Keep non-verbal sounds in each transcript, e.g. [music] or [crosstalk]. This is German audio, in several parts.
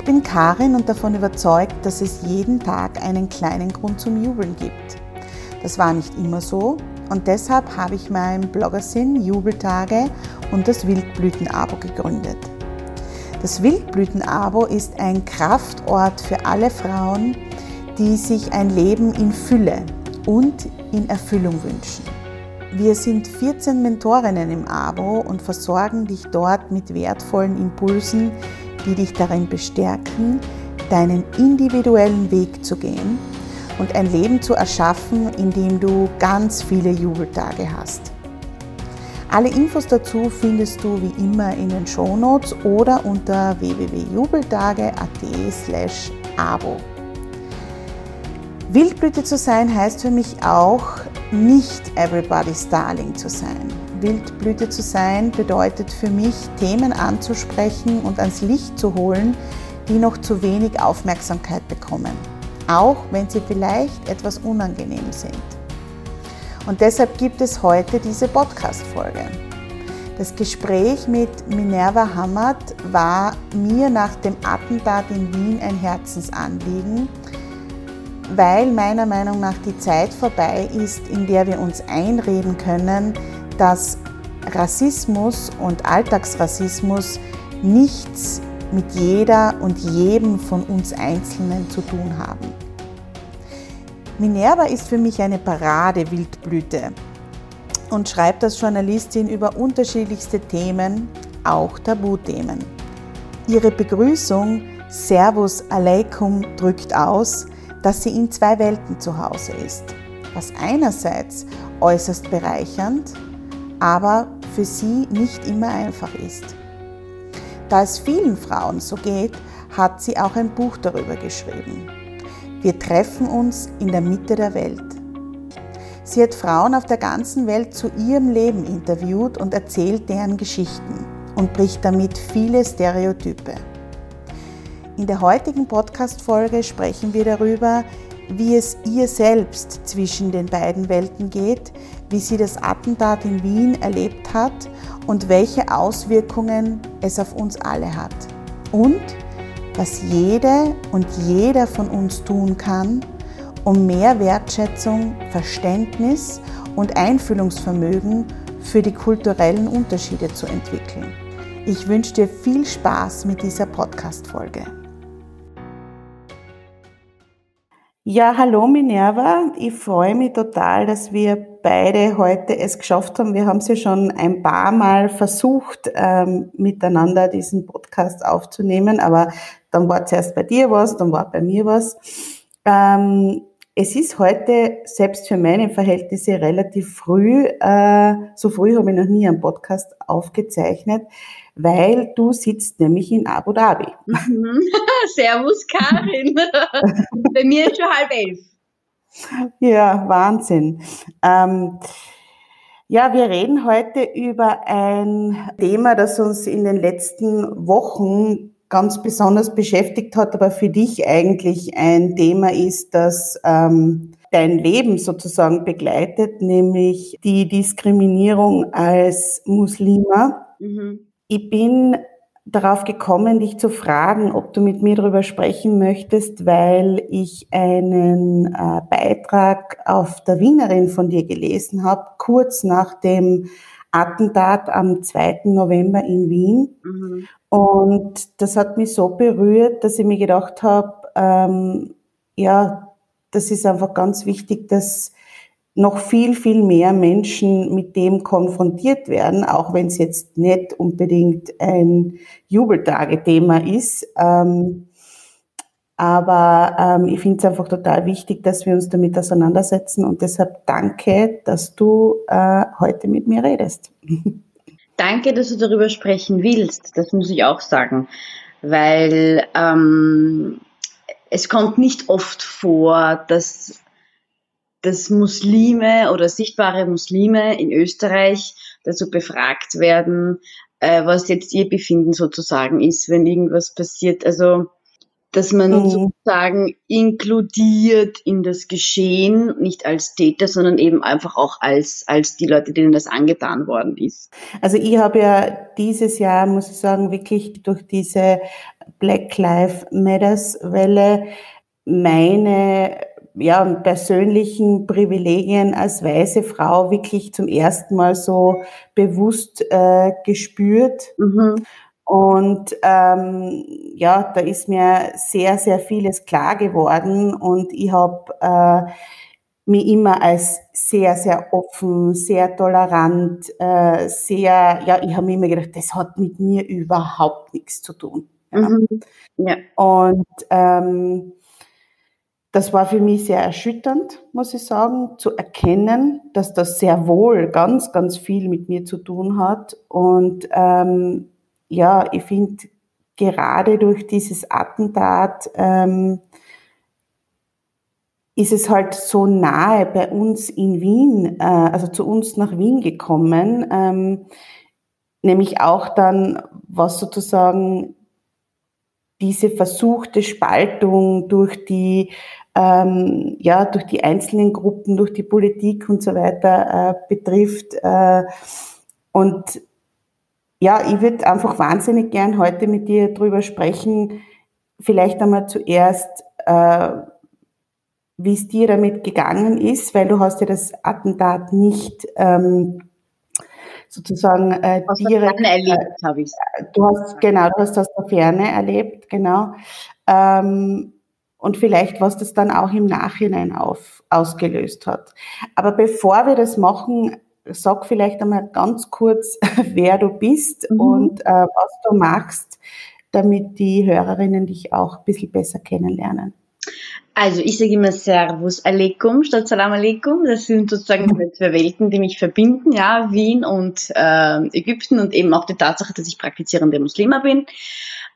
Ich bin Karin und davon überzeugt, dass es jeden Tag einen kleinen Grund zum Jubeln gibt. Das war nicht immer so und deshalb habe ich mein Bloggersinn Jubeltage und das Wildblüten-Abo gegründet. Das Wildblüten-Abo ist ein Kraftort für alle Frauen, die sich ein Leben in Fülle und in Erfüllung wünschen. Wir sind 14 Mentorinnen im Abo und versorgen dich dort mit wertvollen Impulsen, die dich darin bestärken, deinen individuellen Weg zu gehen und ein Leben zu erschaffen, in dem du ganz viele Jubeltage hast. Alle Infos dazu findest du wie immer in den Shownotes oder unter www.jubeltage.at slash abo. Wildblüte zu sein heißt für mich auch, nicht everybody's darling zu sein. Wildblüte zu sein bedeutet für mich, Themen anzusprechen und ans Licht zu holen, die noch zu wenig Aufmerksamkeit bekommen, auch wenn sie vielleicht etwas unangenehm sind. Und deshalb gibt es heute diese Podcast-Folge. Das Gespräch mit Minerva Hammert war mir nach dem Attentat in Wien ein Herzensanliegen, weil meiner Meinung nach die Zeit vorbei ist, in der wir uns einreden können, dass Rassismus und Alltagsrassismus nichts mit jeder und jedem von uns Einzelnen zu tun haben. Minerva ist für mich eine Parade-Wildblüte und schreibt als Journalistin über unterschiedlichste Themen, auch Tabuthemen. Ihre Begrüßung Servus Aleikum drückt aus, dass sie in zwei Welten zu Hause ist, was einerseits äußerst bereichernd aber für sie nicht immer einfach ist. Da es vielen Frauen so geht, hat sie auch ein Buch darüber geschrieben. Wir treffen uns in der Mitte der Welt. Sie hat Frauen auf der ganzen Welt zu ihrem Leben interviewt und erzählt deren Geschichten und bricht damit viele Stereotype. In der heutigen Podcast-Folge sprechen wir darüber, wie es ihr selbst zwischen den beiden Welten geht, wie sie das Attentat in Wien erlebt hat und welche Auswirkungen es auf uns alle hat. Und was jede und jeder von uns tun kann, um mehr Wertschätzung, Verständnis und Einfühlungsvermögen für die kulturellen Unterschiede zu entwickeln. Ich wünsche dir viel Spaß mit dieser Podcast-Folge. Ja, hallo Minerva. Ich freue mich total, dass wir beide heute es geschafft haben. Wir haben es ja schon ein paar Mal versucht, ähm, miteinander diesen Podcast aufzunehmen, aber dann war zuerst bei dir was, dann war bei mir was. Ähm, es ist heute selbst für meine Verhältnisse relativ früh. Äh, so früh habe ich noch nie einen Podcast aufgezeichnet weil du sitzt nämlich in Abu Dhabi. Mhm. [laughs] Servus Karin. [laughs] Bei mir ist schon halb elf. Ja, Wahnsinn. Ähm, ja, wir reden heute über ein Thema, das uns in den letzten Wochen ganz besonders beschäftigt hat, aber für dich eigentlich ein Thema ist, das ähm, dein Leben sozusagen begleitet, nämlich die Diskriminierung als Muslima. Mhm. Ich bin darauf gekommen, dich zu fragen, ob du mit mir darüber sprechen möchtest, weil ich einen äh, Beitrag auf der Wienerin von dir gelesen habe, kurz nach dem Attentat am 2. November in Wien. Mhm. Und das hat mich so berührt, dass ich mir gedacht habe, ähm, ja, das ist einfach ganz wichtig, dass noch viel, viel mehr Menschen mit dem konfrontiert werden, auch wenn es jetzt nicht unbedingt ein Jubeltagethema ist. Ähm, aber ähm, ich finde es einfach total wichtig, dass wir uns damit auseinandersetzen und deshalb danke, dass du äh, heute mit mir redest. [laughs] Danke, dass du darüber sprechen willst. Das muss ich auch sagen, weil ähm, es kommt nicht oft vor, dass dass Muslime oder sichtbare Muslime in Österreich dazu befragt werden, äh, was jetzt ihr Befinden sozusagen ist, wenn irgendwas passiert. Also, dass man mhm. sozusagen inkludiert in das Geschehen, nicht als Täter, sondern eben einfach auch als, als die Leute, denen das angetan worden ist. Also ich habe ja dieses Jahr, muss ich sagen, wirklich durch diese Black Lives Matters Welle meine ja, persönlichen Privilegien als weiße Frau wirklich zum ersten Mal so bewusst äh, gespürt. Mhm. Und ähm, ja, da ist mir sehr, sehr vieles klar geworden und ich habe äh, mich immer als sehr, sehr offen, sehr tolerant, äh, sehr, ja, ich habe mir immer gedacht, das hat mit mir überhaupt nichts zu tun. Ja. Mhm. ja. Und ähm, das war für mich sehr erschütternd, muss ich sagen, zu erkennen, dass das sehr wohl ganz, ganz viel mit mir zu tun hat. Und ähm, ja, ich finde, gerade durch dieses Attentat ähm, ist es halt so nahe bei uns in Wien, äh, also zu uns nach Wien gekommen, ähm, nämlich auch dann, was sozusagen diese versuchte Spaltung durch die ähm, ja, durch die einzelnen Gruppen, durch die Politik und so weiter äh, betrifft. Äh, und ja, ich würde einfach wahnsinnig gern heute mit dir drüber sprechen. Vielleicht einmal zuerst, äh, wie es dir damit gegangen ist, weil du hast ja das Attentat nicht ähm, sozusagen äh, aus direkt der Ferne erlebt, äh, habe ich. Du hast genau, du hast aus der Ferne erlebt, genau. Ähm, und vielleicht, was das dann auch im Nachhinein auf, ausgelöst hat. Aber bevor wir das machen, sag vielleicht einmal ganz kurz, [laughs] wer du bist mhm. und äh, was du machst, damit die Hörerinnen dich auch ein bisschen besser kennenlernen. Also ich sage immer Servus Aleikum statt Salam Aleikum. Das sind sozusagen [laughs] die zwei Welten, die mich verbinden, ja, Wien und äh, Ägypten und eben auch die Tatsache, dass ich praktizierende Muslima bin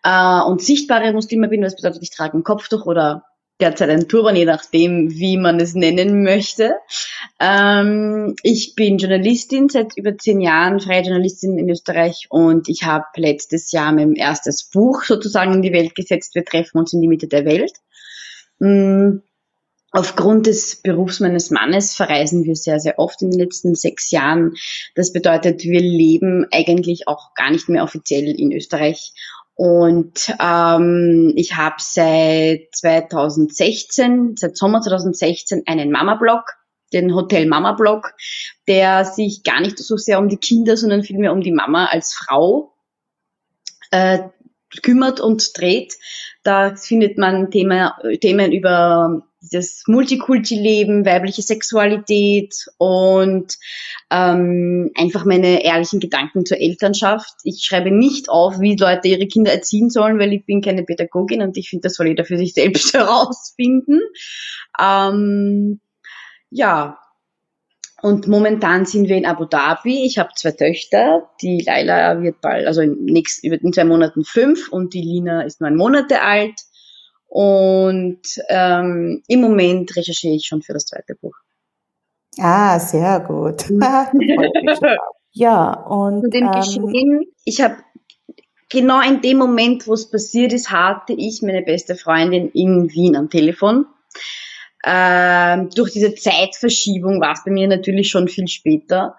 äh, und sichtbare Muslime bin, was bedeutet, ich trage ein Kopftuch oder derzeit ein Turban, je nachdem, wie man es nennen möchte. Ähm, ich bin Journalistin seit über zehn Jahren, freie Journalistin in Österreich und ich habe letztes Jahr mein erstes Buch sozusagen in die Welt gesetzt. Wir treffen uns in die Mitte der Welt. Mhm. Aufgrund des Berufs meines Mannes verreisen wir sehr, sehr oft in den letzten sechs Jahren. Das bedeutet, wir leben eigentlich auch gar nicht mehr offiziell in Österreich und ähm, ich habe seit 2016, seit Sommer 2016 einen Mama-Blog, den Hotel Mama-Blog, der sich gar nicht so sehr um die Kinder, sondern vielmehr um die Mama als Frau äh, kümmert und dreht. Da findet man Thema, Themen über das Multikulti-Leben, weibliche Sexualität und ähm, einfach meine ehrlichen Gedanken zur Elternschaft. Ich schreibe nicht auf, wie Leute ihre Kinder erziehen sollen, weil ich bin keine Pädagogin und ich finde, das soll jeder für sich selbst [laughs] herausfinden. Ähm, ja, und momentan sind wir in Abu Dhabi. Ich habe zwei Töchter. Die Laila wird bald, also in, nächst, in zwei Monaten fünf und die Lina ist neun Monate alt. Und ähm, im Moment recherchiere ich schon für das zweite Buch. Ah, sehr gut. [laughs] ja, und. und dem ähm, Geschehen, ich habe genau in dem Moment, wo es passiert ist, hatte ich meine beste Freundin in Wien am Telefon. Ähm, durch diese Zeitverschiebung war es bei mir natürlich schon viel später.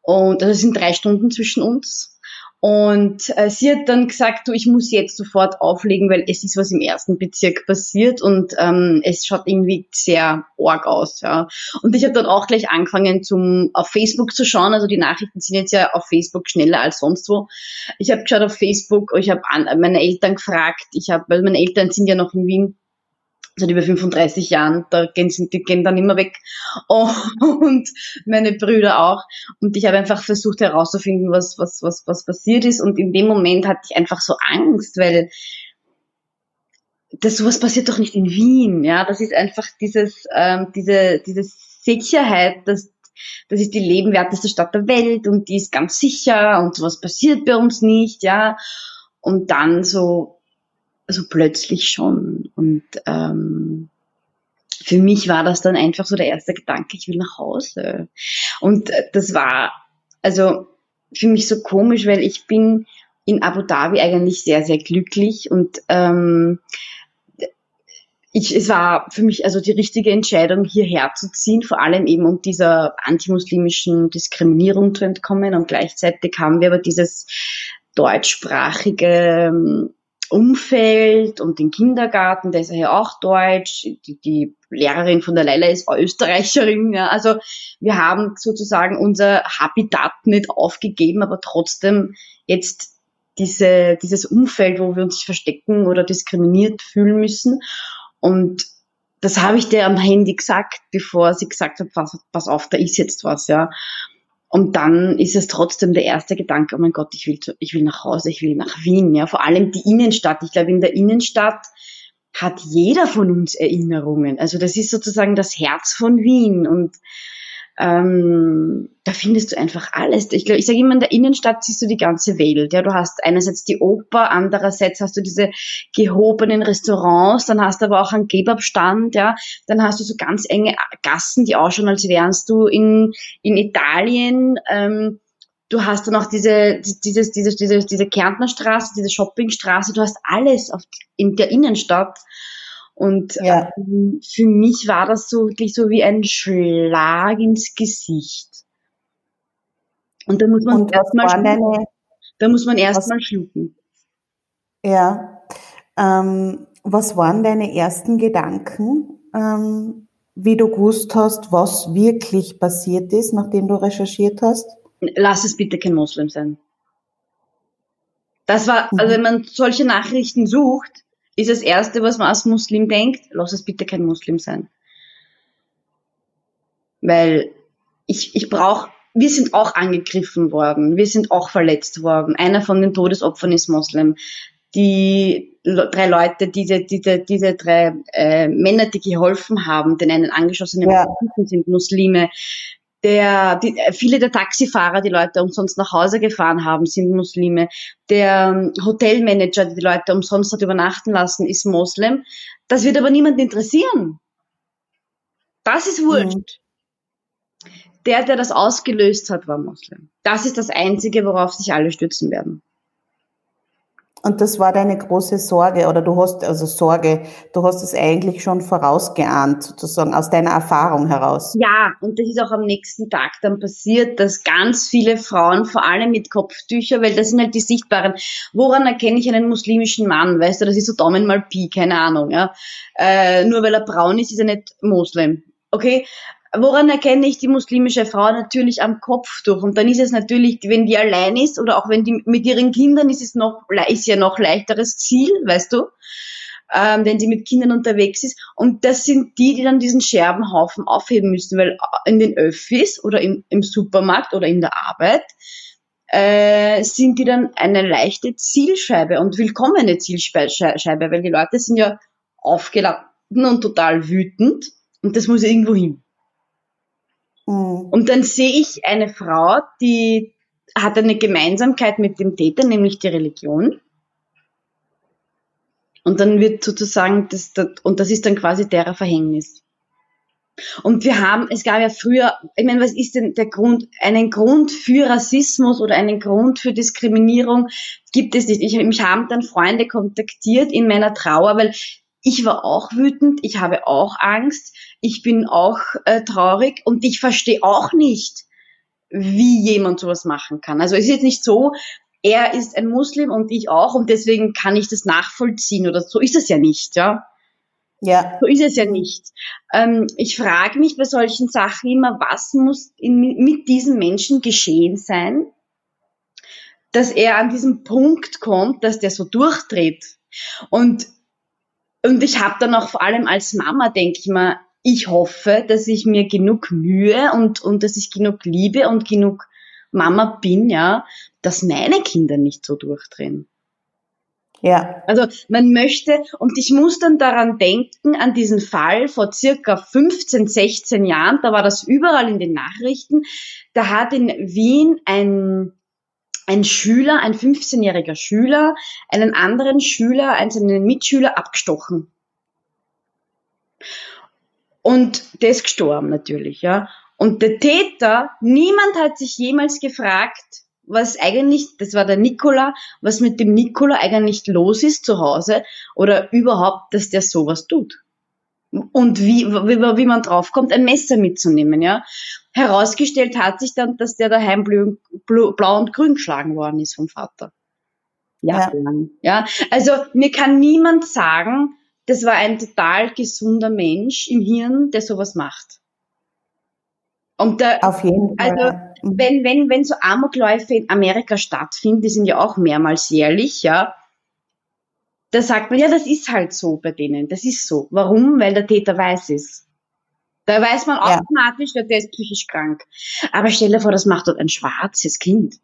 Und also es sind drei Stunden zwischen uns. Und äh, sie hat dann gesagt, du, ich muss jetzt sofort auflegen, weil es ist was im ersten Bezirk passiert und ähm, es schaut irgendwie sehr arg aus. Ja. Und ich habe dann auch gleich angefangen, zum auf Facebook zu schauen. Also die Nachrichten sind jetzt ja auf Facebook schneller als sonst wo. Ich habe geschaut auf Facebook, ich habe meine Eltern gefragt, ich habe, weil meine Eltern sind ja noch in Wien seit über 35 Jahren, da gehen, die gehen dann immer weg. [laughs] Und meine Brüder auch. Und ich habe einfach versucht herauszufinden, was, was, was, was passiert ist. Und in dem Moment hatte ich einfach so Angst, weil das sowas passiert doch nicht in Wien. Ja, das ist einfach dieses, ähm, diese, diese Sicherheit, dass das ist die lebenwerteste Stadt der Welt und die ist ganz sicher und sowas passiert bei uns nicht, ja. Und dann so also plötzlich schon. Und ähm, für mich war das dann einfach so der erste Gedanke, ich will nach Hause. Und das war also für mich so komisch, weil ich bin in Abu Dhabi eigentlich sehr, sehr glücklich und ähm, ich, es war für mich also die richtige Entscheidung, hierher zu ziehen, vor allem eben um dieser antimuslimischen Diskriminierung zu entkommen. Und gleichzeitig haben wir aber dieses deutschsprachige Umfeld und den Kindergarten, der ist ja auch deutsch, die, die Lehrerin von der Leila ist Österreicherin. Ja. Also wir haben sozusagen unser Habitat nicht aufgegeben, aber trotzdem jetzt diese, dieses Umfeld, wo wir uns verstecken oder diskriminiert fühlen müssen. Und das habe ich dir am Handy gesagt, bevor sie gesagt hat, pass, pass auf, da ist jetzt was, ja. Und dann ist es trotzdem der erste Gedanke, oh mein Gott, ich will, ich will nach Hause, ich will nach Wien. Ja, vor allem die Innenstadt. Ich glaube, in der Innenstadt hat jeder von uns Erinnerungen. Also das ist sozusagen das Herz von Wien. Und ähm, da findest du einfach alles. Ich glaube, ich sage immer, in der Innenstadt siehst du die ganze Welt. Ja, du hast einerseits die Oper, andererseits hast du diese gehobenen Restaurants, dann hast du aber auch einen Kebabstand, ja, dann hast du so ganz enge Gassen, die ausschauen, als wärst du in, in Italien. Ähm, du hast dann auch diese, dieses, diese, diese, diese Kärntnerstraße, diese Shoppingstraße, du hast alles auf, in der Innenstadt. Und ja. ähm, für mich war das so wirklich so wie ein Schlag ins Gesicht. Und da muss man erstmal schlucken. Da muss man erstmal schlucken. Ja. Ähm, was waren deine ersten Gedanken, ähm, wie du gewusst hast, was wirklich passiert ist, nachdem du recherchiert hast? Lass es bitte kein Moslem sein. Das war, also mhm. wenn man solche Nachrichten sucht, ist das Erste, was man als Muslim denkt, lass es bitte kein Muslim sein. Weil ich, ich brauche, wir sind auch angegriffen worden, wir sind auch verletzt worden. Einer von den Todesopfern ist Moslem. Die drei Leute, diese, diese, diese drei äh, Männer, die geholfen haben, den einen angeschossenen ja. sind Muslime der, die, viele der Taxifahrer, die Leute umsonst nach Hause gefahren haben, sind Muslime. Der ähm, Hotelmanager, der die Leute umsonst hat übernachten lassen, ist Moslem. Das wird aber niemand interessieren. Das ist wurscht. Mhm. Der, der das ausgelöst hat, war Moslem. Das ist das Einzige, worauf sich alle stützen werden. Und das war deine große Sorge oder du hast, also Sorge, du hast es eigentlich schon vorausgeahnt, sozusagen aus deiner Erfahrung heraus. Ja, und das ist auch am nächsten Tag dann passiert, dass ganz viele Frauen, vor allem mit Kopftücher, weil das sind halt die sichtbaren, woran erkenne ich einen muslimischen Mann, weißt du, das ist so Daumen mal Pi, keine Ahnung, ja. Äh, nur weil er braun ist, ist er nicht Moslem. Okay, Woran erkenne ich die muslimische Frau? Natürlich am Kopf durch. Und dann ist es natürlich, wenn die allein ist oder auch wenn die mit ihren Kindern ist es noch, ist ja noch leichteres Ziel, weißt du? Ähm, wenn sie mit Kindern unterwegs ist. Und das sind die, die dann diesen Scherbenhaufen aufheben müssen, weil in den Öffis oder im, im Supermarkt oder in der Arbeit äh, sind die dann eine leichte Zielscheibe und willkommene Zielscheibe, weil die Leute sind ja aufgeladen und total wütend und das muss irgendwo hin. Mhm. Und dann sehe ich eine Frau, die hat eine Gemeinsamkeit mit dem Täter, nämlich die Religion. Und dann wird sozusagen, das, das, und das ist dann quasi derer Verhängnis. Und wir haben, es gab ja früher, ich meine, was ist denn der Grund? Einen Grund für Rassismus oder einen Grund für Diskriminierung gibt es nicht. Ich, mich haben dann Freunde kontaktiert in meiner Trauer, weil ich war auch wütend, ich habe auch Angst. Ich bin auch äh, traurig und ich verstehe auch nicht, wie jemand sowas machen kann. Also es ist jetzt nicht so, er ist ein Muslim und ich auch und deswegen kann ich das nachvollziehen oder so ist es ja nicht, ja. Ja. So ist es ja nicht. Ähm, ich frage mich bei solchen Sachen immer, was muss in, mit diesem Menschen geschehen sein, dass er an diesen Punkt kommt, dass der so durchdreht. Und, und ich habe dann auch vor allem als Mama, denke ich mal, ich hoffe, dass ich mir genug Mühe und, und dass ich genug Liebe und genug Mama bin, ja, dass meine Kinder nicht so durchdrehen. Ja. Also man möchte, und ich muss dann daran denken, an diesen Fall vor circa 15, 16 Jahren, da war das überall in den Nachrichten, da hat in Wien ein, ein Schüler, ein 15-jähriger Schüler, einen anderen Schüler, einen Mitschüler abgestochen. Und der ist gestorben natürlich, ja. Und der Täter, niemand hat sich jemals gefragt, was eigentlich, das war der Nikola, was mit dem Nikola eigentlich los ist zu Hause oder überhaupt, dass der sowas tut. Und wie, wie, wie man draufkommt, ein Messer mitzunehmen, ja. Herausgestellt hat sich dann, dass der daheim blau, blau und grün geschlagen worden ist vom Vater. Ja, ja. ja. Also, mir kann niemand sagen, das war ein total gesunder Mensch im Hirn, der sowas macht. Und da, Auf jeden Fall. Also, mhm. wenn, wenn, wenn so Amokläufe in Amerika stattfinden, die sind ja auch mehrmals jährlich, ja, da sagt man, ja, das ist halt so bei denen. Das ist so. Warum? Weil der Täter weiß ist. Da weiß man ja. automatisch, der ist psychisch krank. Aber stell dir vor, das macht dort ein schwarzes Kind.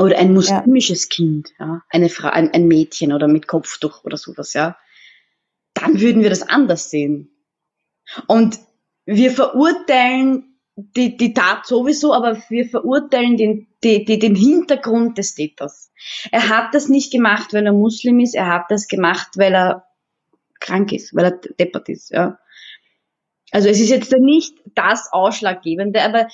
Oder ein muslimisches ja. Kind, ja. Eine Frau, ein, ein Mädchen oder mit Kopftuch oder sowas, ja. Dann würden wir das anders sehen. Und wir verurteilen die, die Tat sowieso, aber wir verurteilen den, die, die, den Hintergrund des Täters. Er hat das nicht gemacht, weil er Muslim ist, er hat das gemacht, weil er krank ist, weil er deppert ist, ja. Also es ist jetzt nicht das Ausschlaggebende, aber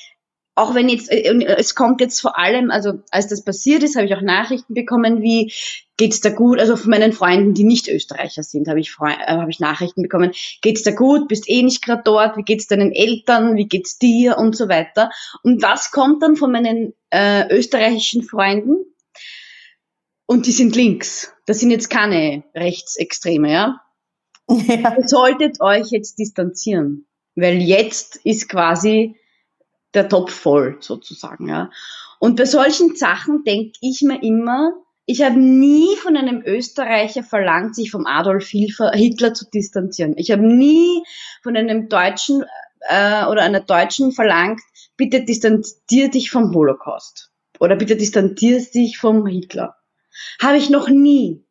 auch wenn jetzt, äh, es kommt jetzt vor allem, also als das passiert ist, habe ich auch Nachrichten bekommen, wie geht's da gut, also von meinen Freunden, die nicht Österreicher sind, habe ich, äh, habe ich Nachrichten bekommen, geht's da gut, bist eh nicht gerade dort, wie geht's deinen Eltern, wie geht's dir und so weiter. Und das kommt dann von meinen äh, österreichischen Freunden und die sind links. Das sind jetzt keine Rechtsextreme, ja. [laughs] ja. Ihr solltet euch jetzt distanzieren, weil jetzt ist quasi der Topf voll sozusagen. Ja. Und bei solchen Sachen denke ich mir immer, ich habe nie von einem Österreicher verlangt, sich vom Adolf Hitler zu distanzieren. Ich habe nie von einem Deutschen äh, oder einer Deutschen verlangt, bitte distanzier dich vom Holocaust oder bitte distanzier dich vom Hitler. Habe ich noch nie,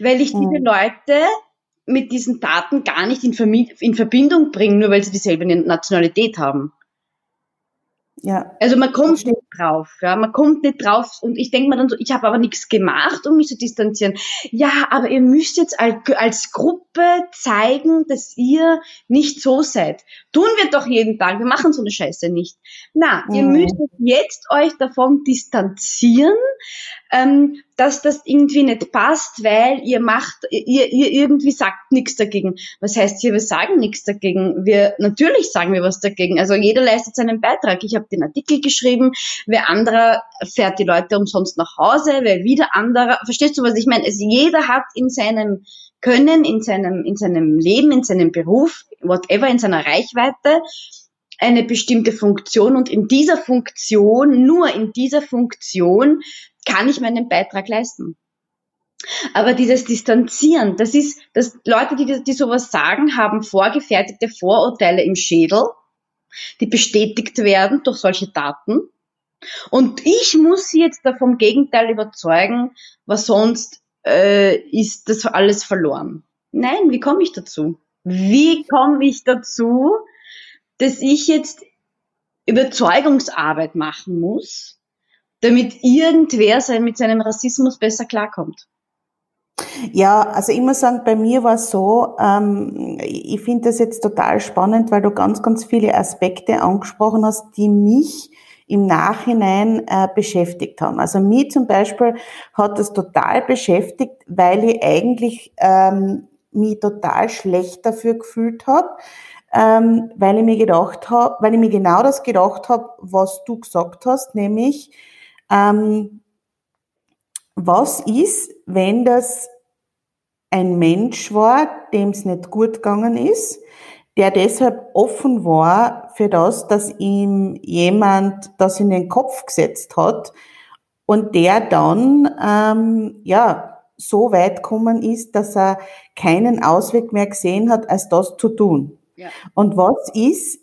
weil ich diese hm. Leute mit diesen Taten gar nicht in, in Verbindung bringe, nur weil sie dieselbe Nationalität haben. Ja. Also man kommt nicht drauf, ja, man kommt nicht drauf und ich denke mir dann so, ich habe aber nichts gemacht, um mich zu distanzieren. Ja, aber ihr müsst jetzt als, als Gruppe zeigen, dass ihr nicht so seid. Tun wir doch jeden Tag, wir machen so eine Scheiße nicht. Na, mhm. ihr müsst jetzt euch davon distanzieren, ähm, dass das irgendwie nicht passt, weil ihr macht, ihr, ihr irgendwie sagt nichts dagegen. Was heißt hier, wir sagen nichts dagegen? Wir, natürlich sagen wir was dagegen. Also jeder leistet seinen Beitrag. Ich habe den Artikel geschrieben, wer anderer fährt die Leute umsonst nach Hause, wer wieder anderer, verstehst du, was ich meine? Also jeder hat in seinem Können, in seinem, in seinem Leben, in seinem Beruf, whatever, in seiner Reichweite, eine bestimmte Funktion und in dieser Funktion, nur in dieser Funktion kann ich meinen Beitrag leisten. Aber dieses Distanzieren, das ist, dass Leute, die, die sowas sagen, haben vorgefertigte Vorurteile im Schädel, die bestätigt werden durch solche Daten. Und ich muss sie jetzt da vom Gegenteil überzeugen, was sonst äh, ist das alles verloren. Nein, wie komme ich dazu? Wie komme ich dazu, dass ich jetzt Überzeugungsarbeit machen muss, damit irgendwer sein, mit seinem Rassismus besser klarkommt? Ja, also ich muss sagen, bei mir war es so, ähm, ich finde das jetzt total spannend, weil du ganz, ganz viele Aspekte angesprochen hast, die mich im Nachhinein äh, beschäftigt haben. Also mich zum Beispiel hat das total beschäftigt, weil ich eigentlich ähm, mich total schlecht dafür gefühlt habe, ähm, weil ich mir gedacht habe, weil ich mir genau das gedacht habe, was du gesagt hast, nämlich ähm, was ist, wenn das ein Mensch war, dem es nicht gut gegangen ist, der deshalb offen war für das, dass ihm jemand das in den Kopf gesetzt hat und der dann ähm, ja so weit gekommen ist, dass er keinen Ausweg mehr gesehen hat, als das zu tun. Ja. Und was ist,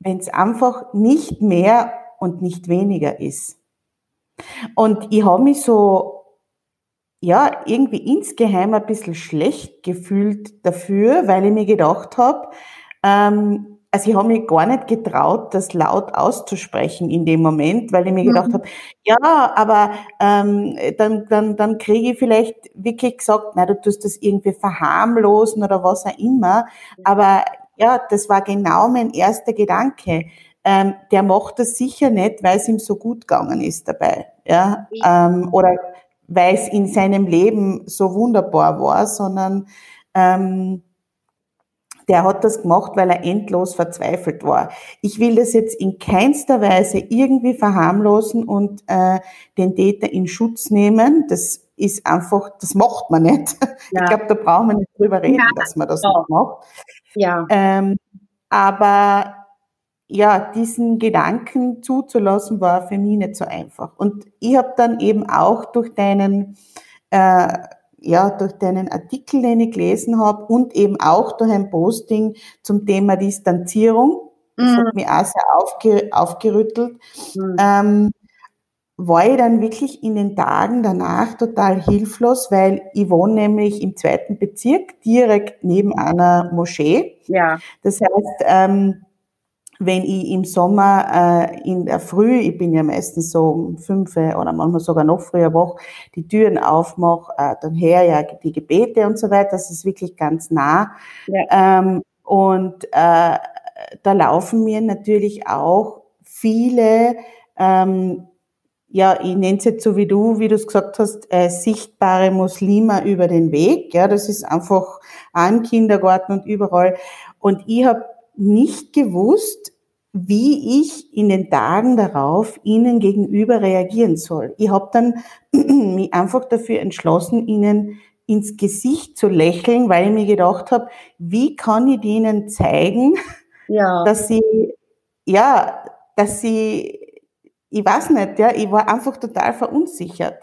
wenn es einfach nicht mehr und nicht weniger ist? Und ich habe mich so ja, irgendwie insgeheim ein bisschen schlecht gefühlt dafür, weil ich mir gedacht habe, ähm, also ich habe mich gar nicht getraut, das laut auszusprechen in dem Moment, weil ich mir gedacht mhm. habe, ja, aber ähm, dann, dann, dann kriege ich vielleicht wirklich gesagt, na, du tust das irgendwie verharmlosen oder was auch immer. Aber ja, das war genau mein erster Gedanke. Ähm, der macht das sicher nicht, weil es ihm so gut gegangen ist dabei. Ja, ähm, oder weil es in seinem Leben so wunderbar war, sondern ähm, der hat das gemacht, weil er endlos verzweifelt war. Ich will das jetzt in keinster Weise irgendwie verharmlosen und äh, den Täter in Schutz nehmen. Das ist einfach, das macht man nicht. [laughs] Ja. Ich glaube, da brauchen wir nicht drüber reden, ja. dass man das ja. nicht macht. Ja. Ähm, aber ja, diesen Gedanken zuzulassen, war für mich nicht so einfach. Und ich habe dann eben auch durch deinen äh, ja, durch deinen Artikel, den ich gelesen habe und eben auch durch ein Posting zum Thema Distanzierung, das mhm. hat mich auch sehr aufge, aufgerüttelt, mhm. ähm, war ich dann wirklich in den Tagen danach total hilflos, weil ich wohne nämlich im zweiten Bezirk, direkt neben einer Moschee. Ja. Das heißt, ähm, wenn ich im Sommer äh, in der Früh, ich bin ja meistens so um fünf oder manchmal sogar noch früher wach, die Türen aufmache, äh, dann her ja die Gebete und so weiter, das ist wirklich ganz nah. Ja. Ähm, und äh, da laufen mir natürlich auch viele, ähm, ja, ich nenne es jetzt so wie du, wie du es gesagt hast, äh, sichtbare Muslime über den Weg. Ja, das ist einfach am Kindergarten und überall. Und ich habe nicht gewusst, wie ich in den Tagen darauf ihnen gegenüber reagieren soll. Ich habe dann [clears throat] mich einfach dafür entschlossen, ihnen ins Gesicht zu lächeln, weil ich mir gedacht habe, wie kann ich denen zeigen, ja. dass sie, ja, dass sie, ich weiß nicht, ja, ich war einfach total verunsichert.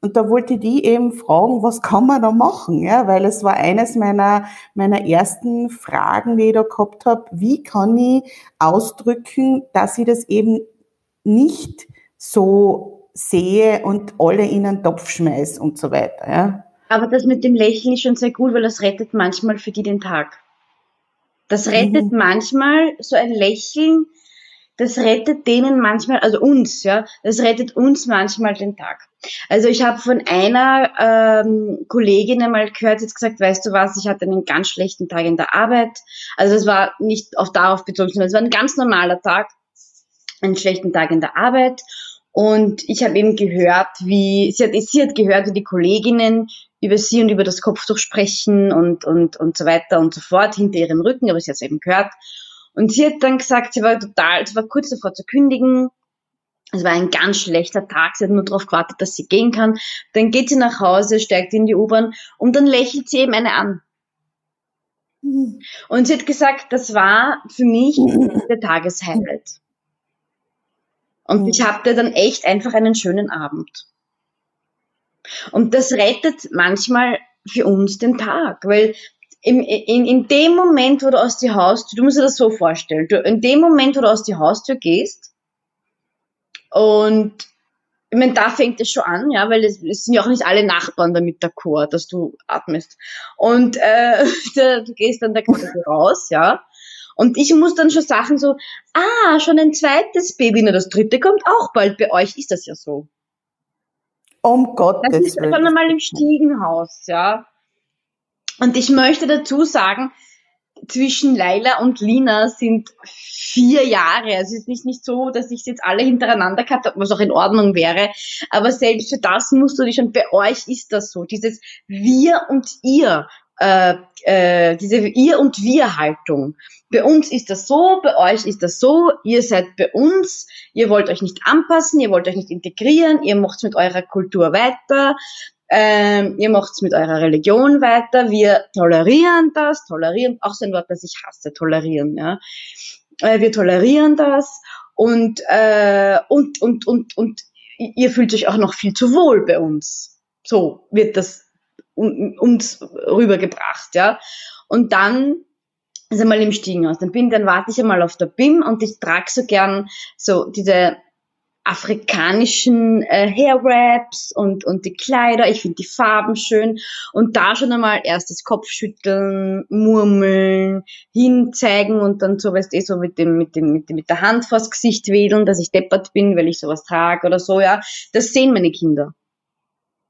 Und da wollte die eben fragen, was kann man da machen? Ja, weil es war eines meiner, meiner ersten Fragen, die ich da gehabt habe. Wie kann ich ausdrücken, dass ich das eben nicht so sehe und alle in einen Topf schmeiß und so weiter, ja? Aber das mit dem Lächeln ist schon sehr gut, weil das rettet manchmal für die den Tag. Das rettet mhm. manchmal so ein Lächeln, das rettet denen manchmal, also uns, ja, das rettet uns manchmal den Tag. Also ich habe von einer ähm, Kollegin einmal gehört, jetzt gesagt, weißt du was, ich hatte einen ganz schlechten Tag in der Arbeit. Also das war nicht auf darauf bezogen, sondern es war ein ganz normaler Tag, einen schlechten Tag in der Arbeit. Und ich habe eben gehört, wie sie hat, sie hat gehört, wie die Kolleginnen über sie und über das Kopftuch sprechen und, und, und so weiter und so fort hinter ihrem Rücken, aber sie hat es eben gehört. Und sie hat dann gesagt, sie war total, sie war kurz davor zu kündigen. Es war ein ganz schlechter Tag. Sie hat nur darauf gewartet, dass sie gehen kann. Dann geht sie nach Hause, steigt in die U-Bahn und dann lächelt sie eben eine an. Und sie hat gesagt, das war für mich der Tageshighlight. Und ich hatte dann echt einfach einen schönen Abend. Und das rettet manchmal für uns den Tag, weil im, in, in dem Moment, wo du aus die Haustür, du musst dir das so vorstellen, du, in dem Moment, wo du aus die Haustür gehst und ich meine, da fängt es schon an, ja, weil es, es sind ja auch nicht alle Nachbarn damit d'accord, dass du atmest. Und äh, [laughs] du gehst dann da quasi raus, ja. Und ich muss dann schon Sachen so, ah, schon ein zweites Baby, na, das dritte kommt auch bald. Bei euch ist das ja so. Um Gottes Willen. Das ist schon einmal im Stiegenhaus, ja. Und ich möchte dazu sagen, zwischen Laila und Lina sind vier Jahre. Also es ist nicht, nicht so, dass ich jetzt alle hintereinander gehabt habe, was auch in Ordnung wäre. Aber selbst für das musst du dich, und bei euch ist das so, dieses Wir und Ihr. äh, äh, diese Ihr- und Wir-Haltung. Bei uns ist das so, bei euch ist das so, ihr seid bei uns, ihr wollt euch nicht anpassen, ihr wollt euch nicht integrieren, ihr macht mit eurer Kultur weiter, ähm, ihr macht's mit eurer Religion weiter, wir tolerieren das, tolerieren, auch so ein Wort, das ich hasse, tolerieren, ja. Äh, wir tolerieren das und, äh, und, und, und, und ihr fühlt euch auch noch viel zu wohl bei uns. So wird das uns rübergebracht, ja. Und dann ist einmal im Stiegen aus. Dann bin, dann warte ich einmal auf der BIM und ich trage so gern so diese afrikanischen äh, Hairwraps und, und die Kleider. Ich finde die Farben schön. Und da schon einmal erstes Kopfschütteln, murmeln, hinzeigen und dann so, weißt du, eh, so mit dem, mit dem, mit dem, mit der Hand vors Gesicht wedeln, dass ich deppert bin, weil ich sowas trage oder so, ja. Das sehen meine Kinder.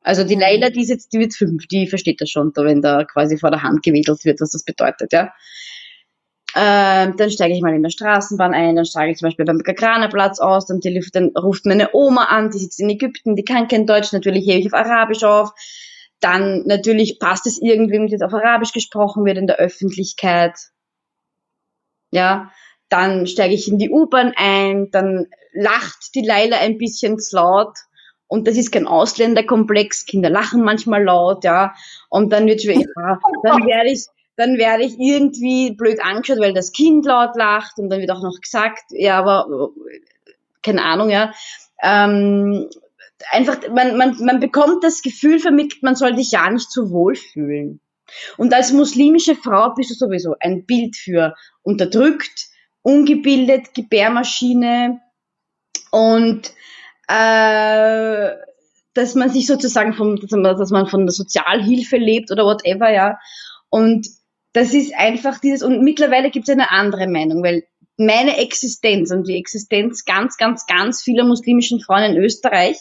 Also die Leila, die ist jetzt, die wird fünf, die versteht das schon, da, wenn da quasi vor der Hand gewedelt wird, was das bedeutet, ja. Ähm, dann steige ich mal in der Straßenbahn ein, dann steige ich zum Beispiel beim Gagranerplatz aus, dann, dann ruft meine Oma an, die sitzt in Ägypten, die kann kein Deutsch, natürlich hebe ich auf Arabisch auf. Dann natürlich passt es irgendwie, wenn jetzt auf Arabisch gesprochen wird in der Öffentlichkeit. Ja, dann steige ich in die U-Bahn ein, dann lacht die Leila ein bisschen zu laut und das ist kein Ausländerkomplex, Kinder lachen manchmal laut, ja. Und dann wird schon, ja, dann werde ich, dann werde ich irgendwie blöd angeschaut, weil das Kind laut lacht und dann wird auch noch gesagt, ja, aber keine Ahnung, ja. Ähm, einfach, man, man, man bekommt das Gefühl vermittelt, man soll sich ja nicht so wohl fühlen. Und als muslimische Frau bist du sowieso ein Bild für unterdrückt, ungebildet, Gebärmaschine und äh, dass man sich sozusagen vom, dass man von der Sozialhilfe lebt oder whatever, ja. Und das ist einfach dieses, und mittlerweile gibt es eine andere Meinung, weil meine Existenz und die Existenz ganz, ganz, ganz vieler muslimischen Frauen in Österreich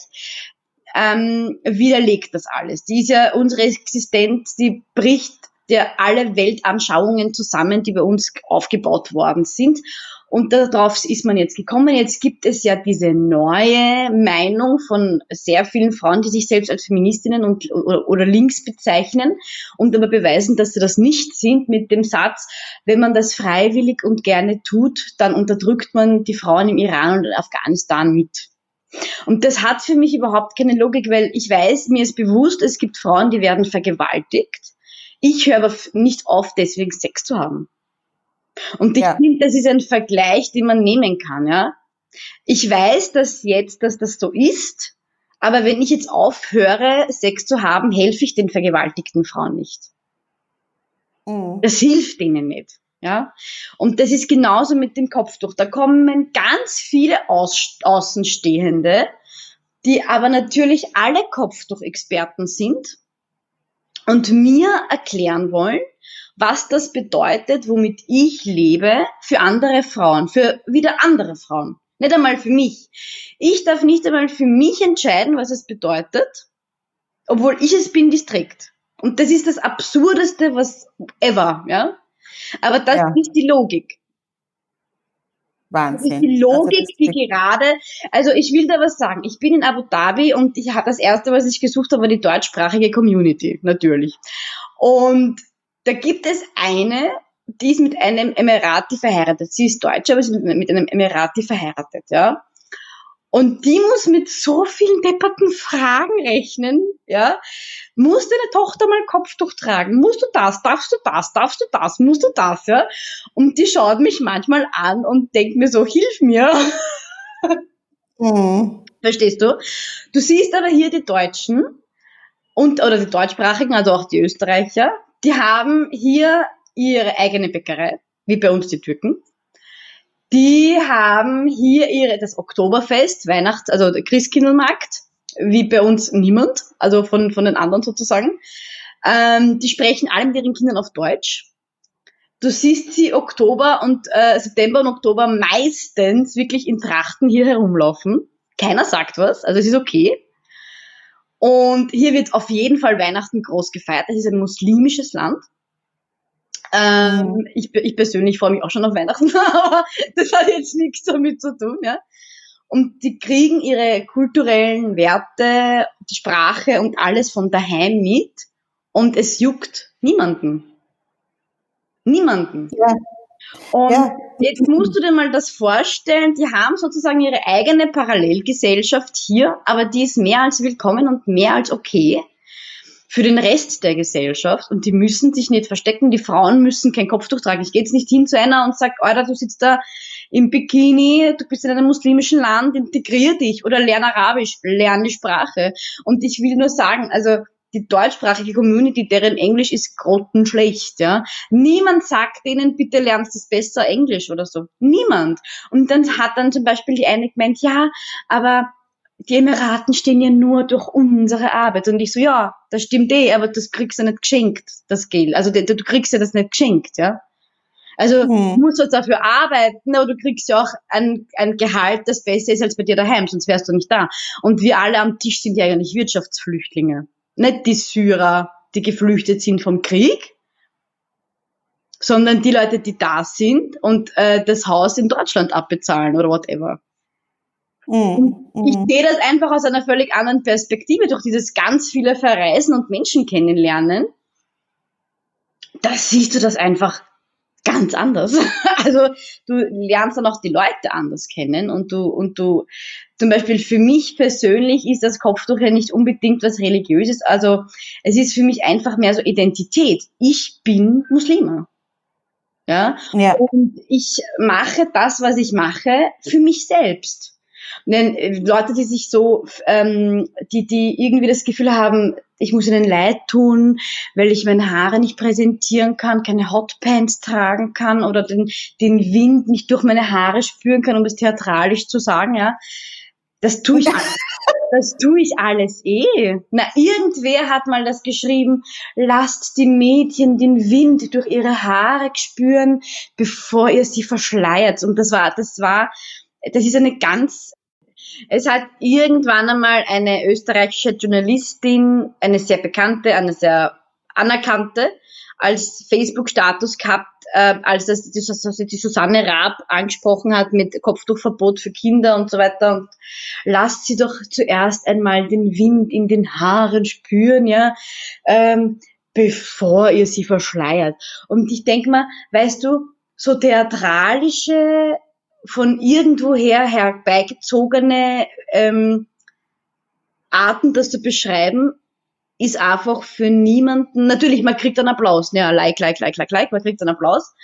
ähm, widerlegt das alles. Die ist ja, unsere Existenz, die bricht ja alle Weltanschauungen zusammen, die bei uns aufgebaut worden sind. Und darauf ist man jetzt gekommen. Jetzt gibt es ja diese neue Meinung von sehr vielen Frauen, die sich selbst als Feministinnen und, oder, oder links bezeichnen und aber beweisen, dass sie das nicht sind mit dem Satz, wenn man das freiwillig und gerne tut, dann unterdrückt man die Frauen im Iran und Afghanistan mit. Und das hat für mich überhaupt keine Logik, weil ich weiß, mir ist bewusst, es gibt Frauen, die werden vergewaltigt. Ich höre aber nicht auf, deswegen Sex zu haben. Und ich ja. finde, das ist ein Vergleich, den man nehmen kann, ja. Ich weiß, dass jetzt, dass das so ist, aber wenn ich jetzt aufhöre, Sex zu haben, helfe ich den vergewaltigten Frauen nicht. Mhm. Das hilft denen nicht. Ja? Und das ist genauso mit dem Kopftuch. Da kommen ganz viele Aus Außenstehende, die aber natürlich alle Kopftuchexperten sind und mir erklären wollen, was das bedeutet, womit ich lebe, für andere Frauen, für wieder andere Frauen. Nicht einmal für mich. Ich darf nicht einmal für mich entscheiden, was es bedeutet, obwohl ich es bin, die es trägt. Und das ist das Absurdeste, was ever, ja. Aber das ja. ist die Logik. Wahnsinn. Das ist die also Logik, also die gerade, also ich will da was sagen. Ich bin in Abu Dhabi und ich habe das erste, was ich gesucht habe, war die deutschsprachige Community, natürlich. Und da gibt es eine, die ist mit einem Emirati verheiratet. Sie ist Deutsche, aber sie ist mit einem Emirati verheiratet, ja. Und die muss mit so vielen depperten Fragen rechnen, ja. Muss deine Tochter mal Kopftuch tragen? Musst du das? Darfst du das? Darfst du das? Musst du das, ja? Und die schaut mich manchmal an und denkt mir so, hilf mir. Mhm. Verstehst du? Du siehst aber hier die Deutschen und, oder die Deutschsprachigen, also auch die Österreicher, die haben hier ihre eigene Bäckerei, wie bei uns die Türken. Die haben hier ihre, das Oktoberfest, Weihnachts-, also der Christkindlmarkt, wie bei uns niemand, also von, von den anderen sozusagen. Ähm, die sprechen alle mit ihren Kindern auf Deutsch. Du siehst sie Oktober und äh, September und Oktober meistens wirklich in Trachten hier herumlaufen. Keiner sagt was, also es ist okay. Und hier wird auf jeden Fall Weihnachten groß gefeiert. Es ist ein muslimisches Land. Ähm, mhm. ich, ich persönlich freue mich auch schon auf Weihnachten, [laughs] aber das hat jetzt nichts damit zu tun, ja. Und die kriegen ihre kulturellen Werte, die Sprache und alles von daheim mit und es juckt niemanden. Niemanden. Ja. Und ja. jetzt musst du dir mal das vorstellen, die haben sozusagen ihre eigene Parallelgesellschaft hier, aber die ist mehr als willkommen und mehr als okay für den Rest der Gesellschaft und die müssen sich nicht verstecken, die Frauen müssen kein Kopftuch tragen. Ich gehe jetzt nicht hin zu einer und sage, Alter, du sitzt da im Bikini, du bist in einem muslimischen Land, integrier dich oder lern Arabisch, lern die Sprache. Und ich will nur sagen, also die deutschsprachige Community, deren Englisch ist grottenschlecht, ja. Niemand sagt denen, bitte lernst du besser Englisch oder so. Niemand. Und dann hat dann zum Beispiel die eine gemeint, ja, aber die Emiraten stehen ja nur durch unsere Arbeit. Und ich so, ja, das stimmt eh, aber das kriegst du nicht geschenkt, das Geld. Also du kriegst ja das nicht geschenkt, ja. Also mhm. du musst jetzt dafür arbeiten, aber du kriegst ja auch ein, ein Gehalt, das besser ist als bei dir daheim, sonst wärst du nicht da. Und wir alle am Tisch sind ja eigentlich Wirtschaftsflüchtlinge nicht die Syrer, die geflüchtet sind vom Krieg, sondern die Leute, die da sind und äh, das Haus in Deutschland abbezahlen oder whatever. Mm, mm. Ich sehe das einfach aus einer völlig anderen Perspektive, durch dieses ganz viele Verreisen und Menschen kennenlernen. Da siehst du das einfach ganz anders. [laughs] Also du lernst dann auch die Leute anders kennen und du, und du, zum Beispiel für mich persönlich ist das Kopftuch ja nicht unbedingt was Religiöses. Also es ist für mich einfach mehr so Identität. Ich bin Muslima. Ja? ja. Und ich mache das, was ich mache, für mich selbst. Äh, Leute, die sich so, ähm, die, die irgendwie das Gefühl haben, ich muss ihnen leid tun, weil ich meine Haare nicht präsentieren kann, keine Hotpants tragen kann oder den, den Wind nicht durch meine Haare spüren kann, um es theatralisch zu sagen, ja. Das tue ich, [laughs] das tue ich alles eh. Na, irgendwer hat mal das geschrieben, lasst die Mädchen den Wind durch ihre Haare spüren, bevor ihr sie verschleiert. Und das war, das war, das ist eine ganz es hat irgendwann einmal eine österreichische Journalistin, eine sehr bekannte, eine sehr anerkannte, als Facebook-Status gehabt, äh, als das die, die Susanne Raab angesprochen hat mit Kopftuchverbot für Kinder und so weiter. Und lasst sie doch zuerst einmal den Wind in den Haaren spüren, ja, ähm, bevor ihr sie verschleiert. Und ich denke mal, weißt du, so theatralische von irgendwoher herbeigezogene ähm, Arten, das zu beschreiben, ist einfach für niemanden, natürlich, man kriegt einen Applaus, ja, like, like, like, like, like, man kriegt einen Applaus,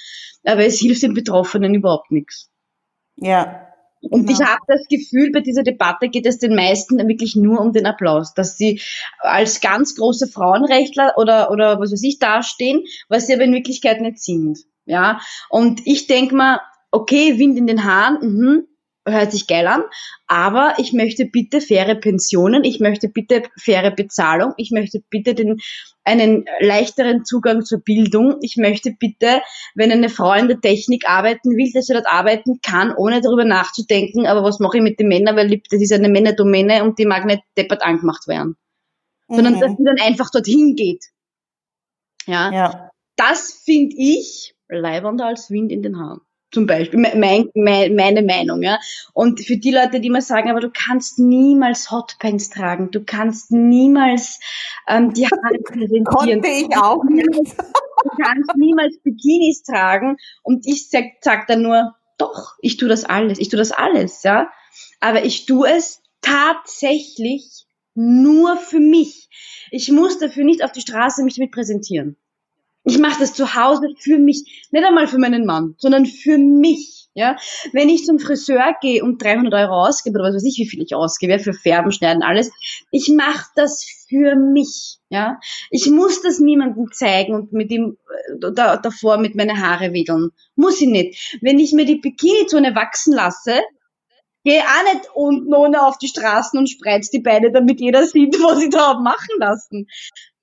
aber es hilft den Betroffenen überhaupt nichts. Ja. Und genau. ich habe das Gefühl, bei dieser Debatte geht es den meisten wirklich nur um den Applaus, dass sie als ganz große Frauenrechtler oder, oder was weiß ich dastehen, was sie aber in Wirklichkeit nicht sind. Ja, und ich denke mal, okay, Wind in den Haaren, mhm, hört sich geil an, aber ich möchte bitte faire Pensionen, ich möchte bitte faire Bezahlung, ich möchte bitte den, einen leichteren Zugang zur Bildung, ich möchte bitte, wenn eine Frau in der Technik arbeiten will, dass sie dort arbeiten kann, ohne darüber nachzudenken, aber was mache ich mit den Männern, weil das ist eine Männerdomäne und die mag nicht deppert angemacht werden. Mhm. Sondern dass sie dann einfach dorthin geht. Ja. ja. Das finde ich leibender als Wind in den Haaren zum Beispiel, mein, mein, meine Meinung, ja. Und für die Leute, die mir sagen, aber du kannst niemals Hotpants tragen, du kannst niemals ähm, die Haare [laughs] präsentieren. Konnte ich auch nicht. Du kannst niemals Bikinis tragen. Und ich sag, sag dann nur, doch, ich tue das alles, ich tue das alles, ja. Aber ich tue es tatsächlich nur für mich. Ich muss dafür nicht auf die Straße mich damit präsentieren. Ich mache das zu Hause für mich, nicht einmal für meinen Mann, sondern für mich. Ja, wenn ich zum Friseur gehe und 300 Euro ausgebe oder was weiß ich, wie viel ich ausgebe für Färben, Schneiden, alles, ich mache das für mich. Ja, ich muss das niemandem zeigen und mit ihm äh, da, davor mit meine Haare wedeln. Muss ich nicht. Wenn ich mir die Bikini-Zone wachsen lasse, gehe auch nicht unten ohne auf die Straßen und spreiz die Beine, damit jeder sieht, [laughs] was ich da habe machen lassen.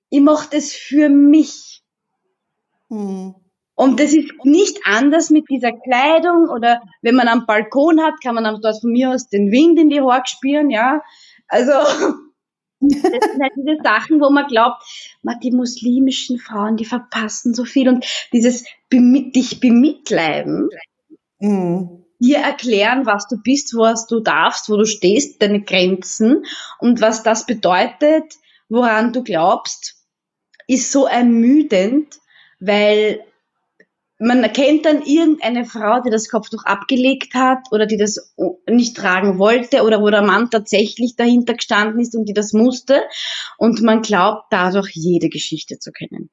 Ich mache das für mich. Hm. Und das ist nicht anders mit dieser Kleidung oder wenn man am Balkon hat, kann man dort von mir aus den Wind in die Haare spüren, ja. Also, [laughs] das sind halt diese Sachen, wo man glaubt, man, die muslimischen Frauen, die verpassen so viel und dieses dich bemitleiden, mhm. dir erklären, was du bist, was du darfst, wo du stehst, deine Grenzen und was das bedeutet, woran du glaubst, ist so ermüdend, weil man erkennt dann irgendeine Frau, die das Kopftuch abgelegt hat oder die das nicht tragen wollte oder wo der Mann tatsächlich dahinter gestanden ist und die das musste und man glaubt dadurch jede Geschichte zu kennen.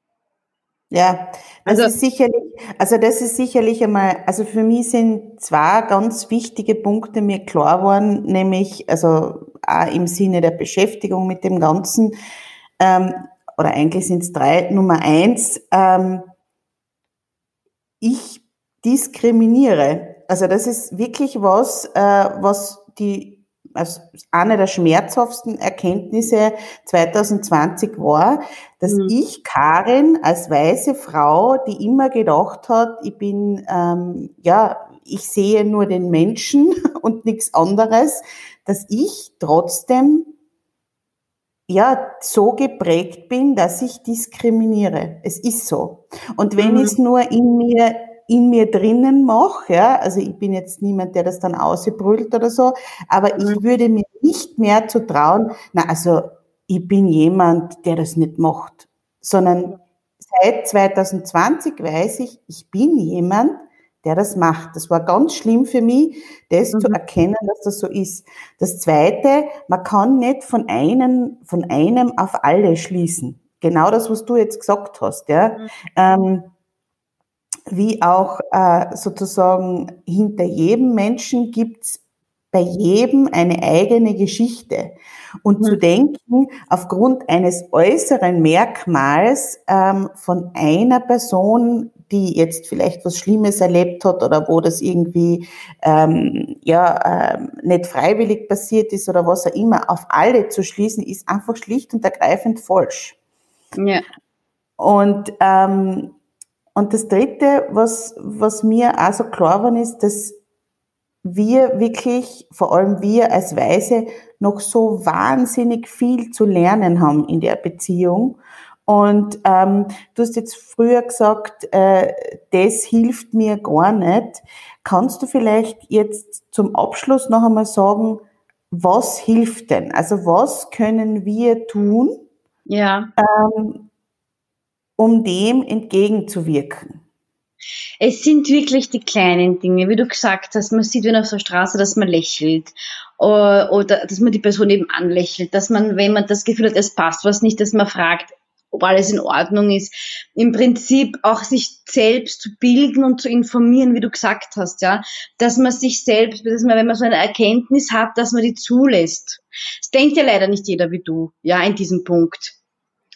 Ja, das also, ist sicherlich, also das ist sicherlich einmal, also für mich sind zwei ganz wichtige Punkte mir klar geworden, nämlich, also auch im Sinne der Beschäftigung mit dem Ganzen, ähm, oder eigentlich sind es drei. Nummer eins, ähm, ich diskriminiere. Also das ist wirklich was, äh, was die also eine der schmerzhaftesten Erkenntnisse 2020 war, dass mhm. ich Karin als weiße Frau, die immer gedacht hat, ich bin ähm, ja, ich sehe nur den Menschen [laughs] und nichts anderes, dass ich trotzdem ja so geprägt bin, dass ich diskriminiere. Es ist so. Und wenn mhm. ich es nur in mir in mir drinnen mache, ja, also ich bin jetzt niemand, der das dann ausbrüllt oder so, aber mhm. ich würde mir nicht mehr zu trauen, na also ich bin jemand, der das nicht macht, sondern seit 2020 weiß ich, ich bin jemand, der das macht. Das war ganz schlimm für mich, das mhm. zu erkennen, dass das so ist. Das zweite, man kann nicht von einem, von einem auf alle schließen. Genau das, was du jetzt gesagt hast, ja. Mhm. Ähm, wie auch äh, sozusagen hinter jedem Menschen gibt's bei jedem eine eigene Geschichte. Und mhm. zu denken, aufgrund eines äußeren Merkmals ähm, von einer Person die jetzt vielleicht was Schlimmes erlebt hat oder wo das irgendwie ähm, ja ähm, nicht freiwillig passiert ist oder was auch immer, auf alle zu schließen, ist einfach schlicht und ergreifend falsch. Ja. Und ähm, und das Dritte, was was mir auch so klar war, ist, dass wir wirklich, vor allem wir als Weise, noch so wahnsinnig viel zu lernen haben in der Beziehung und ähm, du hast jetzt früher gesagt, äh, das hilft mir gar nicht. Kannst du vielleicht jetzt zum Abschluss noch einmal sagen, was hilft denn? Also was können wir tun, ja. ähm, um dem entgegenzuwirken? Es sind wirklich die kleinen Dinge, wie du gesagt hast. Man sieht, wenn auf der Straße, dass man lächelt oder, oder dass man die Person eben anlächelt, dass man, wenn man das Gefühl hat, es passt was nicht, dass man fragt, ob alles in Ordnung ist. Im Prinzip auch sich selbst zu bilden und zu informieren, wie du gesagt hast, ja, dass man sich selbst, dass man, wenn man so eine Erkenntnis hat, dass man die zulässt. Es denkt ja leider nicht jeder wie du, ja, in diesem Punkt,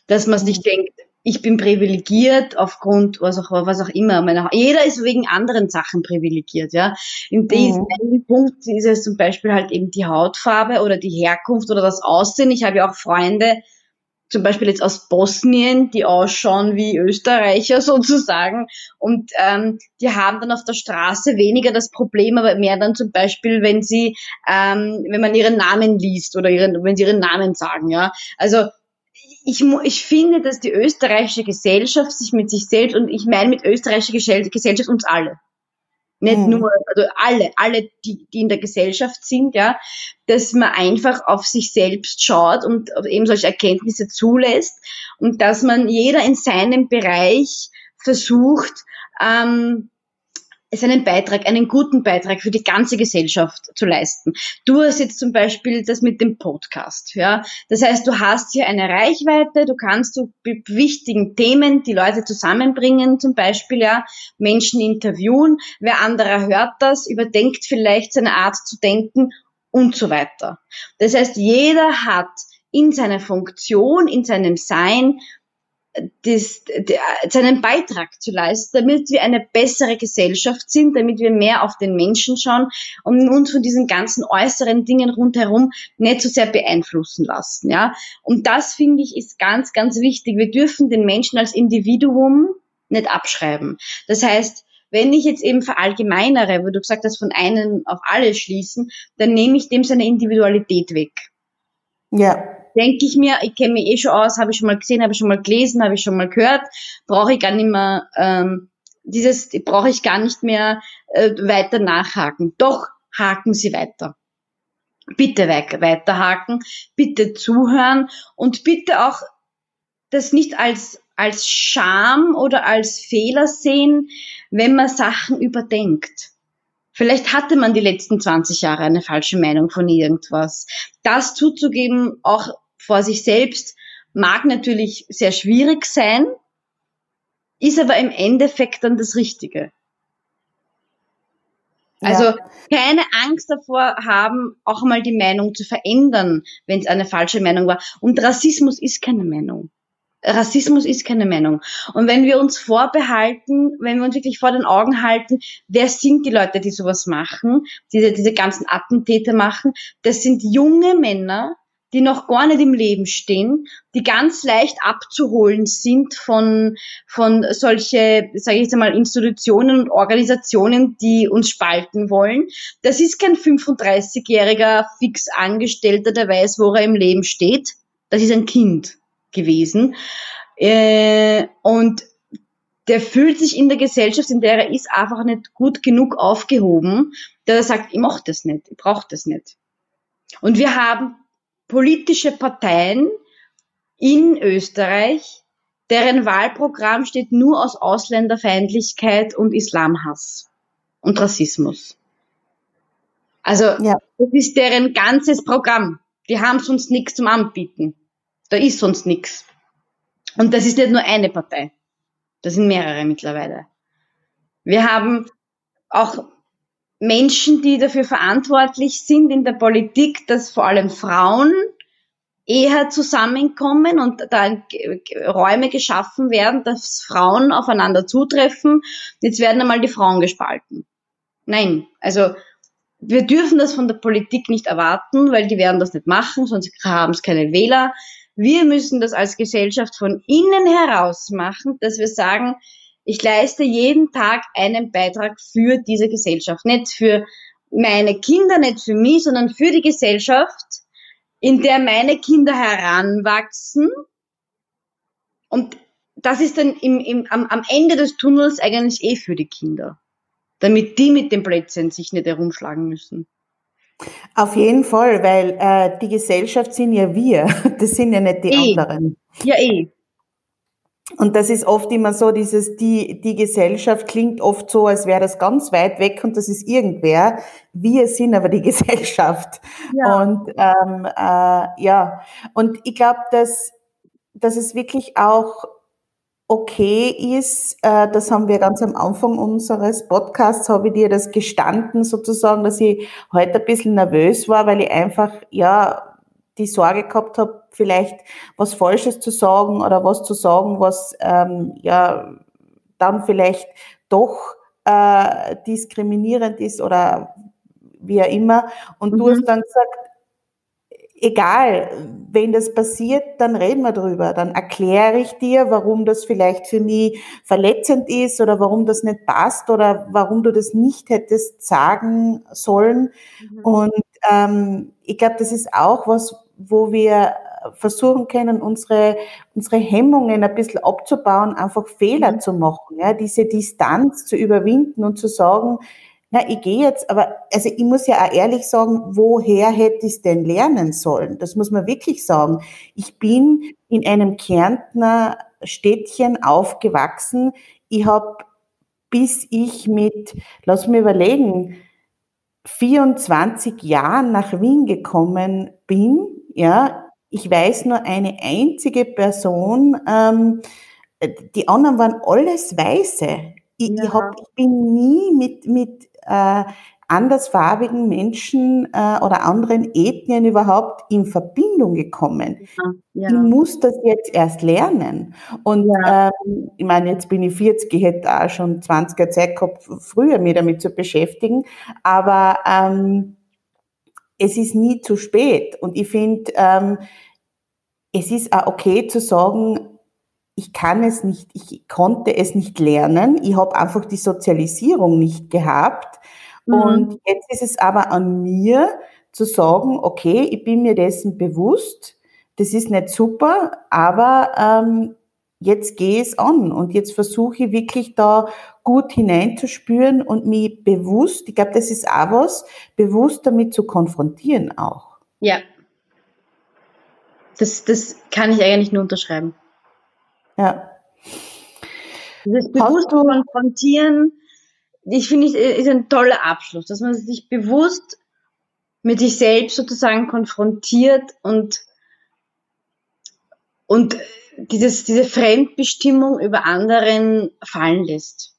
dass man sich denkt, ich bin privilegiert aufgrund was auch was auch immer. Meine, jeder ist wegen anderen Sachen privilegiert, ja. In diesem mhm. Punkt ist es zum Beispiel halt eben die Hautfarbe oder die Herkunft oder das Aussehen. Ich habe ja auch Freunde, zum Beispiel jetzt aus Bosnien, die ausschauen wie Österreicher sozusagen. Und ähm, die haben dann auf der Straße weniger das Problem, aber mehr dann zum Beispiel, wenn sie, ähm, wenn man ihren Namen liest oder ihren, wenn sie ihren Namen sagen, ja. Also ich, ich finde, dass die österreichische Gesellschaft sich mit sich selbst, und ich meine mit österreichischer Gesellschaft uns alle, nicht mhm. nur, also alle, alle, die, die in der Gesellschaft sind, ja, dass man einfach auf sich selbst schaut und eben solche Erkenntnisse zulässt und dass man jeder in seinem Bereich versucht, ähm, seinen Beitrag, einen guten Beitrag für die ganze Gesellschaft zu leisten. Du hast jetzt zum Beispiel das mit dem Podcast, ja. Das heißt, du hast hier eine Reichweite, du kannst zu wichtigen Themen die Leute zusammenbringen, zum Beispiel, ja, Menschen interviewen. Wer anderer hört das, überdenkt vielleicht seine Art zu denken und so weiter. Das heißt, jeder hat in seiner Funktion, in seinem Sein der, seinen Beitrag zu leisten, damit wir eine bessere Gesellschaft sind, damit wir mehr auf den Menschen schauen und uns von diesen ganzen äußeren Dingen rundherum nicht so sehr beeinflussen lassen. Ja? Und das finde ich ist ganz, ganz wichtig. Wir dürfen den Menschen als Individuum nicht abschreiben. Das heißt, wenn ich jetzt eben verallgemeinere, wo du gesagt hast, von einem auf alle schließen, dann nehme ich dem seine Individualität weg. Ja denke ich mir, ich kenne mich eh schon aus, habe ich schon mal gesehen, habe ich schon mal gelesen, habe ich schon mal gehört, brauche ich gar nicht mehr, ähm, dieses brauche ich gar nicht mehr äh, weiter nachhaken. Doch haken Sie weiter. Bitte weiterhaken, bitte zuhören und bitte auch das nicht als als Scham oder als Fehler sehen, wenn man Sachen überdenkt. Vielleicht hatte man die letzten 20 Jahre eine falsche Meinung von irgendwas. Das zuzugeben, auch vor sich selbst, mag natürlich sehr schwierig sein, ist aber im Endeffekt dann das Richtige. Also ja. keine Angst davor haben, auch mal die Meinung zu verändern, wenn es eine falsche Meinung war. Und Rassismus ist keine Meinung. Rassismus ist keine Meinung. Und wenn wir uns vorbehalten, wenn wir uns wirklich vor den Augen halten, wer sind die Leute, die sowas machen, diese, diese ganzen Attentäter machen, das sind junge Männer, die noch gar nicht im Leben stehen, die ganz leicht abzuholen sind von, von solche, sage ich jetzt einmal, Institutionen und Organisationen, die uns spalten wollen. Das ist kein 35-jähriger fix Angestellter, der weiß, wo er im Leben steht. Das ist ein Kind gewesen. Äh, und der fühlt sich in der Gesellschaft, in der er ist, einfach nicht gut genug aufgehoben, dass er sagt, ich mach das nicht, ich brauche das nicht. Und wir haben politische Parteien in Österreich, deren Wahlprogramm steht nur aus Ausländerfeindlichkeit und Islamhass und Rassismus. Also ja. das ist deren ganzes Programm. Die haben sonst nichts zum Anbieten. Da ist sonst nichts. Und das ist nicht nur eine Partei. Das sind mehrere mittlerweile. Wir haben auch Menschen, die dafür verantwortlich sind in der Politik, dass vor allem Frauen eher zusammenkommen und da Räume geschaffen werden, dass Frauen aufeinander zutreffen. Jetzt werden einmal die Frauen gespalten. Nein, also wir dürfen das von der Politik nicht erwarten, weil die werden das nicht machen, sonst haben es keine Wähler. Wir müssen das als Gesellschaft von innen heraus machen, dass wir sagen, ich leiste jeden Tag einen Beitrag für diese Gesellschaft. Nicht für meine Kinder, nicht für mich, sondern für die Gesellschaft, in der meine Kinder heranwachsen. Und das ist dann im, im, am, am Ende des Tunnels eigentlich eh für die Kinder. Damit die mit dem Plätzchen sich nicht herumschlagen müssen. Auf jeden Fall, weil äh, die Gesellschaft sind ja wir, [laughs] das sind ja nicht die eh. anderen. Ja, eh. Und das ist oft immer so, dieses, die, die Gesellschaft klingt oft so, als wäre das ganz weit weg und das ist irgendwer. Wir sind aber die [laughs] Gesellschaft. Ja. Und ähm, äh, ja, und ich glaube, dass, dass es wirklich auch okay ist, äh, das haben wir ganz am Anfang unseres Podcasts, habe ich dir das gestanden sozusagen, dass ich heute ein bisschen nervös war, weil ich einfach, ja, die Sorge gehabt habe, vielleicht was Falsches zu sagen oder was zu sagen, was ähm, ja dann vielleicht doch äh, diskriminierend ist oder wie auch immer. Und mhm. du hast dann gesagt, egal, wenn das passiert, dann reden wir drüber. Dann erkläre ich dir, warum das vielleicht für mich verletzend ist oder warum das nicht passt oder warum du das nicht hättest sagen sollen. Mhm. Und ähm, ich glaube, das ist auch was, wo wir versuchen können, unsere, unsere Hemmungen ein bisschen abzubauen, einfach Fehler mhm. zu machen, ja, diese Distanz zu überwinden und zu sagen, na, ich gehe jetzt, aber also ich muss ja auch ehrlich sagen, woher hätte ich es denn lernen sollen? Das muss man wirklich sagen. Ich bin in einem Kärntner Städtchen aufgewachsen. Ich habe, bis ich mit, lass mich überlegen, 24 Jahren nach Wien gekommen bin, ja, ich weiß nur eine einzige Person, ähm, die anderen waren alles Weiße. Ich, ja. ich, hab, ich bin nie mit, mit äh, andersfarbigen Menschen äh, oder anderen Ethnien überhaupt in Verbindung gekommen. Ja, ja. Ich muss das jetzt erst lernen. Und ja. ähm, ich meine, jetzt bin ich 40, ich hätte auch schon 20er Zeit gehabt, früher mich damit zu beschäftigen. Aber ähm, es ist nie zu spät. Und ich finde, ähm, es ist auch okay zu sagen, ich kann es nicht, ich konnte es nicht lernen, ich habe einfach die Sozialisierung nicht gehabt. Mhm. Und jetzt ist es aber an mir zu sagen, okay, ich bin mir dessen bewusst, das ist nicht super, aber ähm, jetzt gehe es an und jetzt versuche ich wirklich da gut hineinzuspüren und mich bewusst, ich glaube, das ist auch was, bewusst damit zu konfrontieren auch. Ja. Das, das kann ich eigentlich nur unterschreiben. Ja. Das bewusst konfrontieren, ich finde, ist ein toller Abschluss, dass man sich bewusst mit sich selbst sozusagen konfrontiert und, und dieses, diese Fremdbestimmung über anderen fallen lässt.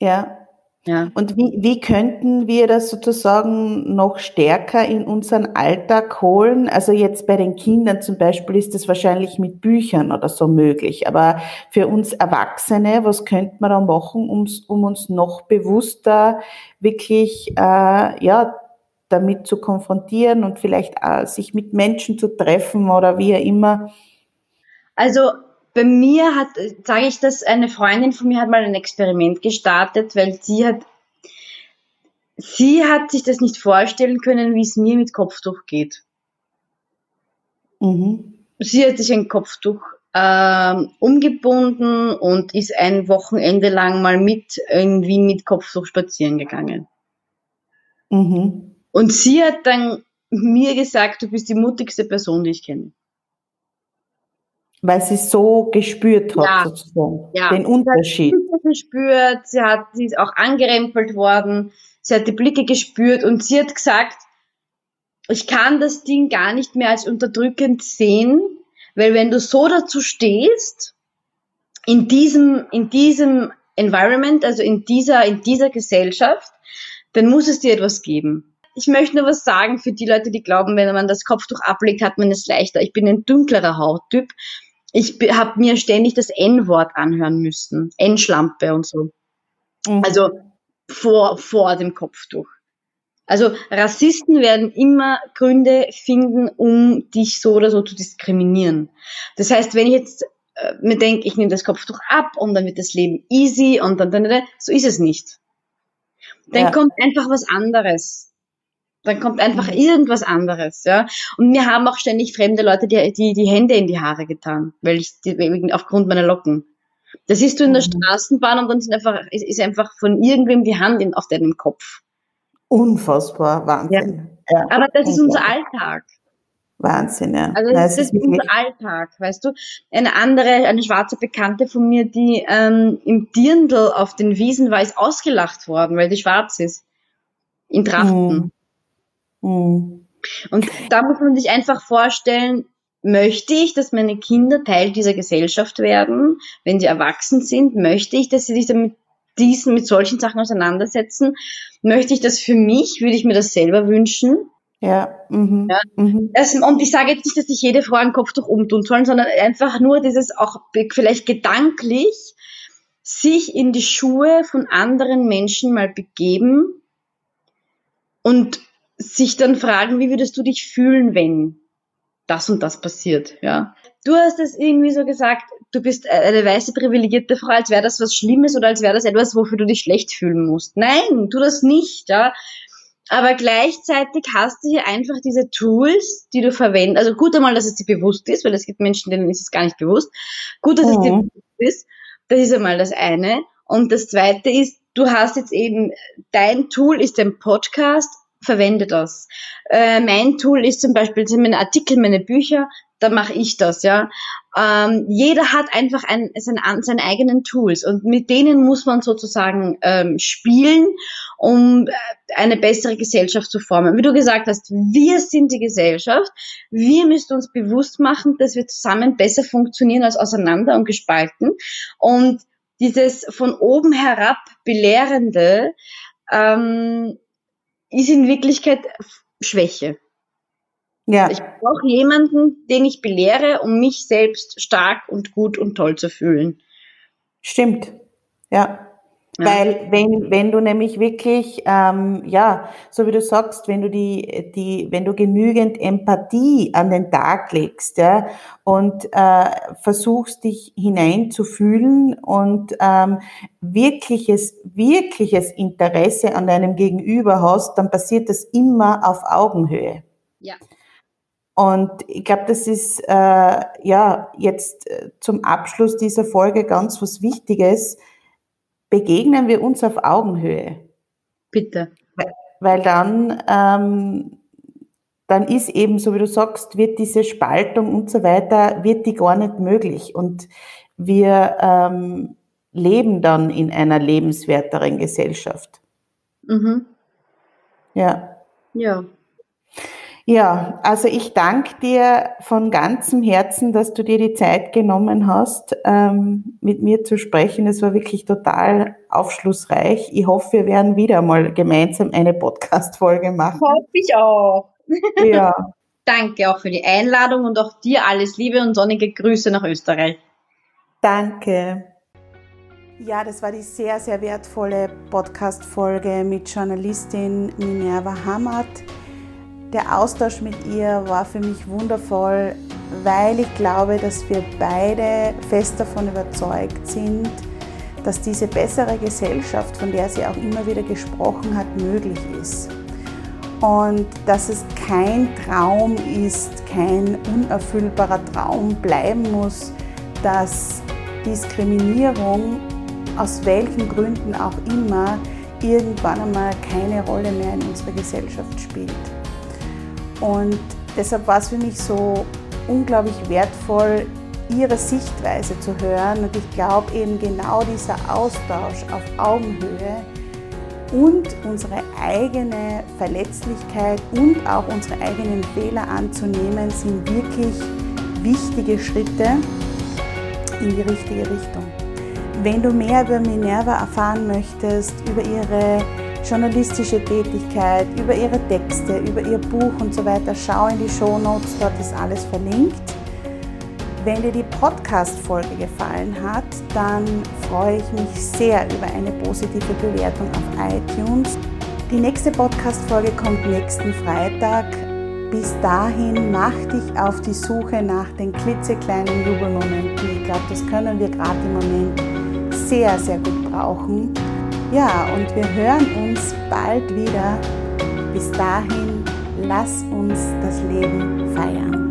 Ja. Ja. Und wie, wie könnten wir das sozusagen noch stärker in unseren Alltag holen? Also jetzt bei den Kindern zum Beispiel ist das wahrscheinlich mit Büchern oder so möglich. Aber für uns Erwachsene, was könnte man da machen, um, um uns noch bewusster wirklich äh, ja, damit zu konfrontieren und vielleicht äh, sich mit Menschen zu treffen oder wie auch immer? Also bei mir hat, sage ich das, eine Freundin von mir hat mal ein Experiment gestartet, weil sie hat, sie hat sich das nicht vorstellen können, wie es mir mit Kopftuch geht. Mhm. Sie hat sich ein Kopftuch ähm, umgebunden und ist ein Wochenende lang mal mit Wien mit Kopftuch spazieren gegangen. Mhm. Und sie hat dann mir gesagt, du bist die mutigste Person, die ich kenne weil sie so gespürt hat, ja. sozusagen, ja. den Unterschied. Sie hat gespürt, sie hat, sie ist auch angerempelt worden, sie hat die Blicke gespürt und sie hat gesagt, ich kann das Ding gar nicht mehr als unterdrückend sehen, weil wenn du so dazu stehst, in diesem, in diesem Environment, also in dieser, in dieser Gesellschaft, dann muss es dir etwas geben. Ich möchte nur was sagen für die Leute, die glauben, wenn man das Kopftuch ablegt, hat man es leichter. Ich bin ein dunklerer Hauttyp ich habe mir ständig das N-Wort anhören müssen. N-Schlampe und so. Mhm. Also vor, vor dem Kopftuch. Also Rassisten werden immer Gründe finden, um dich so oder so zu diskriminieren. Das heißt, wenn ich jetzt äh, mir denke, ich nehme das Kopftuch ab und dann wird das Leben easy und dann, dann, dann so ist es nicht. Dann ja. kommt einfach was anderes. Dann kommt einfach mhm. irgendwas anderes, ja. Und mir haben auch ständig fremde Leute die, die, die Hände in die Haare getan, weil ich, die, aufgrund meiner Locken. Das siehst du in der mhm. Straßenbahn und dann sind einfach, ist, ist einfach von irgendwem die Hand in, auf deinem Kopf. Unfassbar, Wahnsinn. Ja. Ja. Aber das ist unser Alltag. Wahnsinn, ja. Also das, das ist, ist unser Alltag, weißt du. Eine andere, eine schwarze Bekannte von mir, die ähm, im Dirndl auf den Wiesen war, ist ausgelacht worden, weil die schwarz ist. In Trachten. Mhm. Mhm. Und da muss man sich einfach vorstellen, möchte ich, dass meine Kinder Teil dieser Gesellschaft werden, wenn sie erwachsen sind? Möchte ich, dass sie sich damit diesen, mit solchen Sachen auseinandersetzen? Möchte ich das für mich? Würde ich mir das selber wünschen? Ja. Mhm. ja. Mhm. Das, und ich sage jetzt nicht, dass sich jede Frau einen Kopftuch umtun sollen, sondern einfach nur dieses auch vielleicht gedanklich sich in die Schuhe von anderen Menschen mal begeben und sich dann fragen, wie würdest du dich fühlen, wenn das und das passiert, ja. Du hast es irgendwie so gesagt, du bist eine weiße privilegierte Frau, als wäre das was Schlimmes oder als wäre das etwas, wofür du dich schlecht fühlen musst. Nein, tu das nicht, ja. Aber gleichzeitig hast du hier einfach diese Tools, die du verwendest. Also gut einmal, dass es dir bewusst ist, weil es gibt Menschen, denen ist es gar nicht bewusst. Gut, dass mhm. es dir mhm. bewusst ist. Das ist einmal das eine. Und das zweite ist, du hast jetzt eben, dein Tool ist ein Podcast, verwende das. Äh, mein Tool ist zum Beispiel sind meine Artikel, meine Bücher, da mache ich das, ja. Ähm, jeder hat einfach ein, sein, seine eigenen Tools und mit denen muss man sozusagen ähm, spielen, um äh, eine bessere Gesellschaft zu formen. Wie du gesagt hast, wir sind die Gesellschaft. Wir müssen uns bewusst machen, dass wir zusammen besser funktionieren als auseinander und gespalten. Und dieses von oben herab belehrende ähm, ist in Wirklichkeit Schwäche. Ja. Ich brauche jemanden, den ich belehre, um mich selbst stark und gut und toll zu fühlen. Stimmt. Ja. Ja. Weil wenn, wenn du nämlich wirklich, ähm, ja, so wie du sagst, wenn du die, die, wenn du genügend Empathie an den Tag legst, ja, und äh, versuchst dich hineinzufühlen und ähm, wirkliches, wirkliches Interesse an deinem Gegenüber hast, dann passiert das immer auf Augenhöhe. Ja. Und ich glaube, das ist äh, ja jetzt äh, zum Abschluss dieser Folge ganz was Wichtiges begegnen wir uns auf Augenhöhe. Bitte. Weil, weil dann, ähm, dann ist eben, so wie du sagst, wird diese Spaltung und so weiter, wird die gar nicht möglich. Und wir ähm, leben dann in einer lebenswerteren Gesellschaft. Mhm. Ja. Ja. Ja, also ich danke dir von ganzem Herzen, dass du dir die Zeit genommen hast, ähm, mit mir zu sprechen. Es war wirklich total aufschlussreich. Ich hoffe, wir werden wieder mal gemeinsam eine Podcast-Folge machen. Hoffe ich auch. Ja. [laughs] Danke auch für die Einladung und auch dir alles Liebe und sonnige Grüße nach Österreich. Danke. Ja, das war die sehr, sehr wertvolle Podcast-Folge mit Journalistin Minerva Hamad. Der Austausch mit ihr war für mich wundervoll, weil ich glaube, dass wir beide fest davon überzeugt sind, dass diese bessere Gesellschaft, von der sie auch immer wieder gesprochen hat, möglich ist. Und dass es kein Traum ist, kein unerfüllbarer Traum bleiben muss, dass Diskriminierung aus welchen Gründen auch immer irgendwann einmal keine Rolle mehr in unserer Gesellschaft spielt. Und deshalb war es für mich so unglaublich wertvoll, ihre Sichtweise zu hören. Und ich glaube eben genau dieser Austausch auf Augenhöhe und unsere eigene Verletzlichkeit und auch unsere eigenen Fehler anzunehmen, sind wirklich wichtige Schritte in die richtige Richtung. Wenn du mehr über Minerva erfahren möchtest, über ihre journalistische Tätigkeit, über ihre Texte, über ihr Buch und so weiter, schau in die Show Notes, dort ist alles verlinkt. Wenn dir die Podcast-Folge gefallen hat, dann freue ich mich sehr über eine positive Bewertung auf iTunes. Die nächste Podcast-Folge kommt nächsten Freitag. Bis dahin mach dich auf die Suche nach den klitzekleinen Jubelmomenten. Ich glaube, das können wir gerade im Moment sehr, sehr gut brauchen. Ja, und wir hören uns bald wieder. Bis dahin, lass uns das Leben feiern.